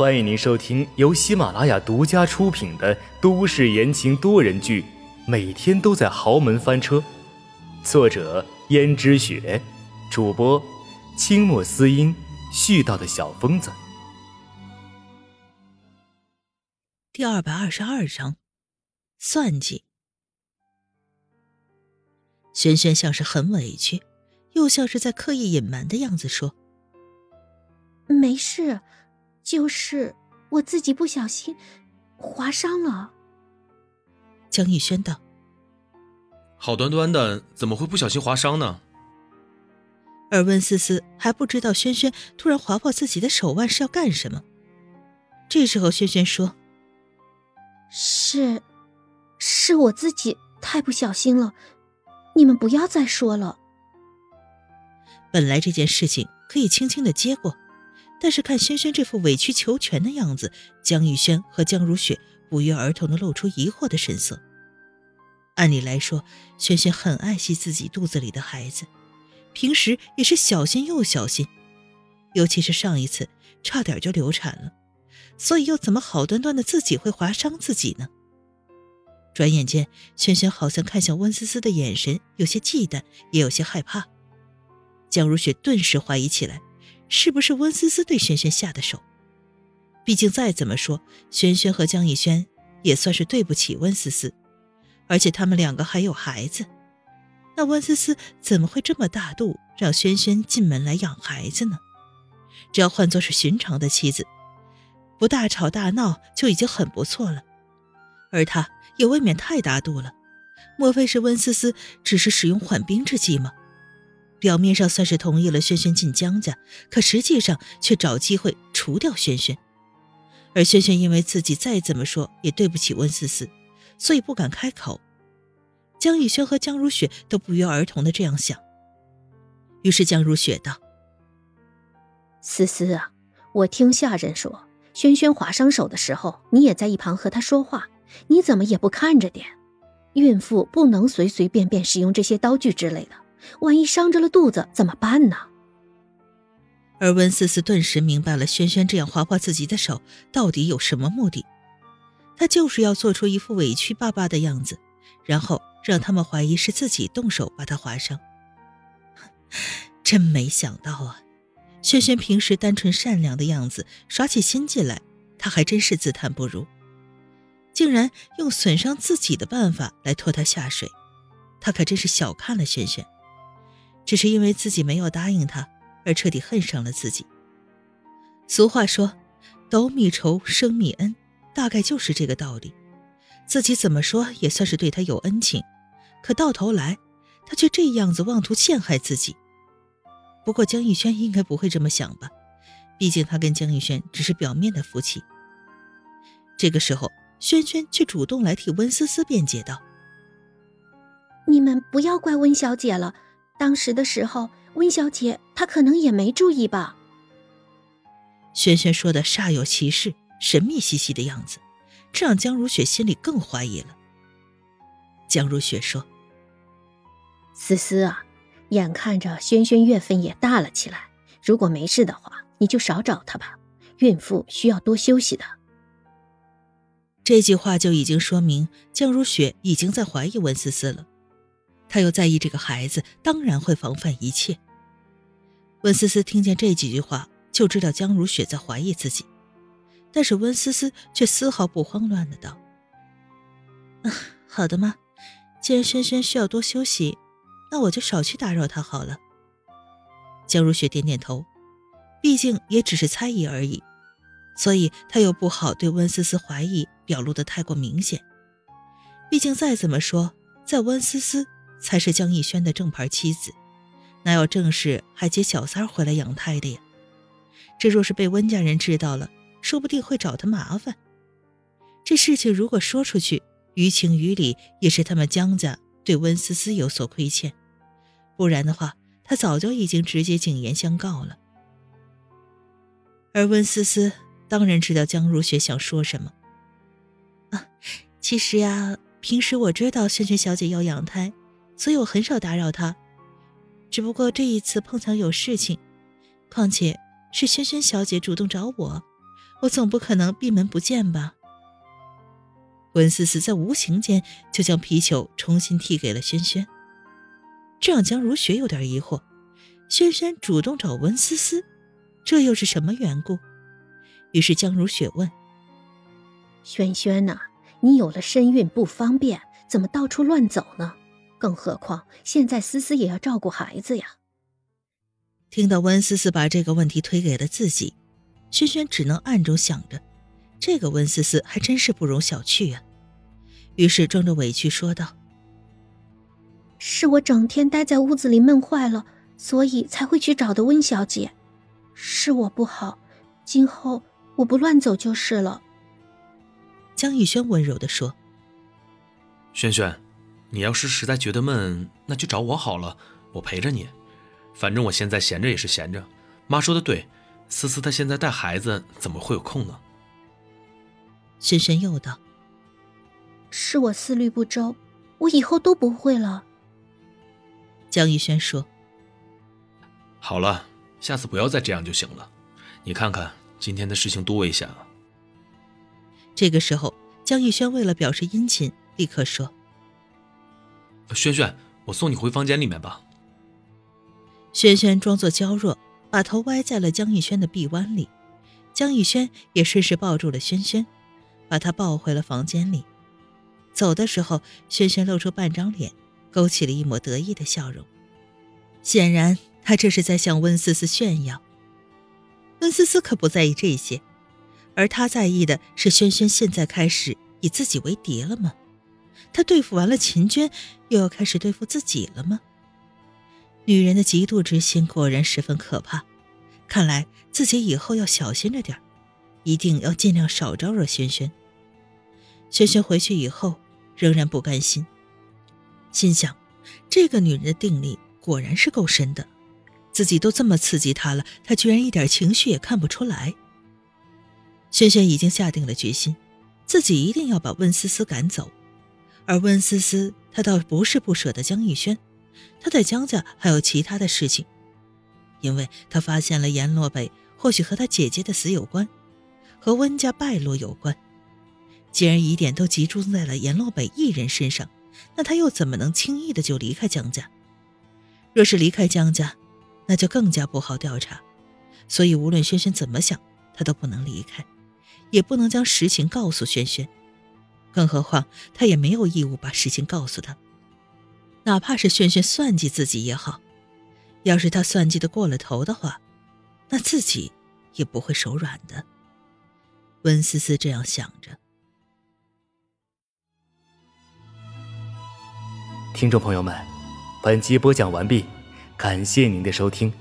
欢迎您收听由喜马拉雅独家出品的都市言情多人剧《每天都在豪门翻车》，作者：胭脂雪，主播：清墨思音，絮叨的小疯子。第二百二十二章，算计。轩轩像是很委屈，又像是在刻意隐瞒的样子说：“没事。”就是我自己不小心划伤了。江逸轩道：“好端端的，怎么会不小心划伤呢？”而温思思还不知道轩轩突然划破自己的手腕是要干什么。这时候，轩轩说：“是，是我自己太不小心了，你们不要再说了。”本来这件事情可以轻轻的接过。但是看轩轩这副委曲求全的样子，江玉轩和江如雪不约而同的露出疑惑的神色。按理来说，轩轩很爱惜自己肚子里的孩子，平时也是小心又小心，尤其是上一次差点就流产了，所以又怎么好端端的自己会划伤自己呢？转眼间，轩轩好像看向温思思的眼神有些忌惮，也有些害怕。江如雪顿时怀疑起来。是不是温思思对轩轩下的手？毕竟再怎么说，轩轩和江逸轩也算是对不起温思思，而且他们两个还有孩子，那温思思怎么会这么大度，让轩轩进门来养孩子呢？只要换作是寻常的妻子，不大吵大闹就已经很不错了，而他也未免太大度了。莫非是温思思只是使用缓兵之计吗？表面上算是同意了轩轩进江家，可实际上却找机会除掉轩轩。而轩轩因为自己再怎么说也对不起温思思，所以不敢开口。江逸轩和江如雪都不约而同的这样想。于是江如雪道：“思思啊，我听下人说，轩轩划伤手的时候，你也在一旁和他说话，你怎么也不看着点？孕妇不能随随便便使用这些刀具之类的。”万一伤着了肚子怎么办呢？而温思思顿时明白了，轩轩这样划破自己的手到底有什么目的？他就是要做出一副委屈巴巴的样子，然后让他们怀疑是自己动手把他划伤。真没想到啊！轩轩平时单纯善良的样子，耍起心计来，他还真是自叹不如，竟然用损伤自己的办法来拖他下水，他可真是小看了轩轩。只是因为自己没有答应他，而彻底恨上了自己。俗话说：“斗米仇，生米恩”，大概就是这个道理。自己怎么说也算是对他有恩情，可到头来，他却这样子妄图陷害自己。不过江逸轩应该不会这么想吧？毕竟他跟江逸轩只是表面的夫妻。这个时候，轩轩却主动来替温思思辩解道：“你们不要怪温小姐了。”当时的时候，温小姐她可能也没注意吧。轩轩说的煞有其事、神秘兮兮的样子，这让江如雪心里更怀疑了。江如雪说：“思思啊，眼看着轩轩月份也大了起来，如果没事的话，你就少找他吧。孕妇需要多休息的。”这句话就已经说明江如雪已经在怀疑温思思了。他又在意这个孩子，当然会防范一切。温思思听见这几句话，就知道江如雪在怀疑自己，但是温思思却丝毫不慌乱的道：“啊，好的吗？既然轩轩需要多休息，那我就少去打扰他好了。”江如雪点点头，毕竟也只是猜疑而已，所以她又不好对温思思怀疑表露的太过明显。毕竟再怎么说，在温思思。才是江逸轩的正牌妻子，哪有正事还接小三回来养胎的呀？这若是被温家人知道了，说不定会找他麻烦。这事情如果说出去，于情于理也是他们江家对温思思有所亏欠，不然的话，他早就已经直接警言相告了。而温思思当然知道江如雪想说什么。啊，其实呀，平时我知道萱萱小姐要养胎。所以我很少打扰他，只不过这一次碰巧有事情，况且是萱萱小姐主动找我，我总不可能闭门不见吧？温思思在无形间就将皮球重新踢给了轩轩，这让江如雪有点疑惑：轩轩主动找温思思，这又是什么缘故？于是江如雪问：“轩轩呐，你有了身孕不方便，怎么到处乱走呢？更何况现在思思也要照顾孩子呀。”听到温思思把这个问题推给了自己，轩轩只能暗中想着。这个温思思还真是不容小觑啊！于是装着委屈说道：“是我整天待在屋子里闷坏了，所以才会去找的温小姐。是我不好，今后我不乱走就是了。”江逸轩温柔的说：“轩轩，你要是实在觉得闷，那就找我好了，我陪着你。反正我现在闲着也是闲着。妈说的对，思思她现在带孩子，怎么会有空呢？”轩轩又道：“是我思虑不周，我以后都不会了。”江逸轩说：“好了，下次不要再这样就行了。你看看今天的事情多危险啊！”这个时候，江逸轩为了表示殷勤，立刻说：“轩轩，我送你回房间里面吧。”轩轩装作娇弱，把头歪在了江逸轩的臂弯里，江逸轩也顺势抱住了轩轩。把他抱回了房间里，走的时候，轩轩露出半张脸，勾起了一抹得意的笑容。显然，他这是在向温思思炫耀。温思思可不在意这些，而他在意的是轩轩现在开始以自己为敌了吗？他对付完了秦娟，又要开始对付自己了吗？女人的嫉妒之心果然十分可怕，看来自己以后要小心着点一定要尽量少招惹轩轩。轩轩回去以后仍然不甘心，心想：这个女人的定力果然是够深的，自己都这么刺激她了，她居然一点情绪也看不出来。轩轩已经下定了决心，自己一定要把温思思赶走。而温思思，她倒不是不舍得江逸轩，她在江家还有其他的事情，因为她发现了阎洛北或许和她姐姐的死有关，和温家败落有关。既然疑点都集中在了阎洛北一人身上，那他又怎么能轻易的就离开江家？若是离开江家，那就更加不好调查。所以无论轩轩怎么想，他都不能离开，也不能将实情告诉轩轩。更何况他也没有义务把事情告诉他。哪怕是轩轩算计自己也好，要是他算计的过了头的话，那自己也不会手软的。温思思这样想着。听众朋友们，本集播讲完毕，感谢您的收听。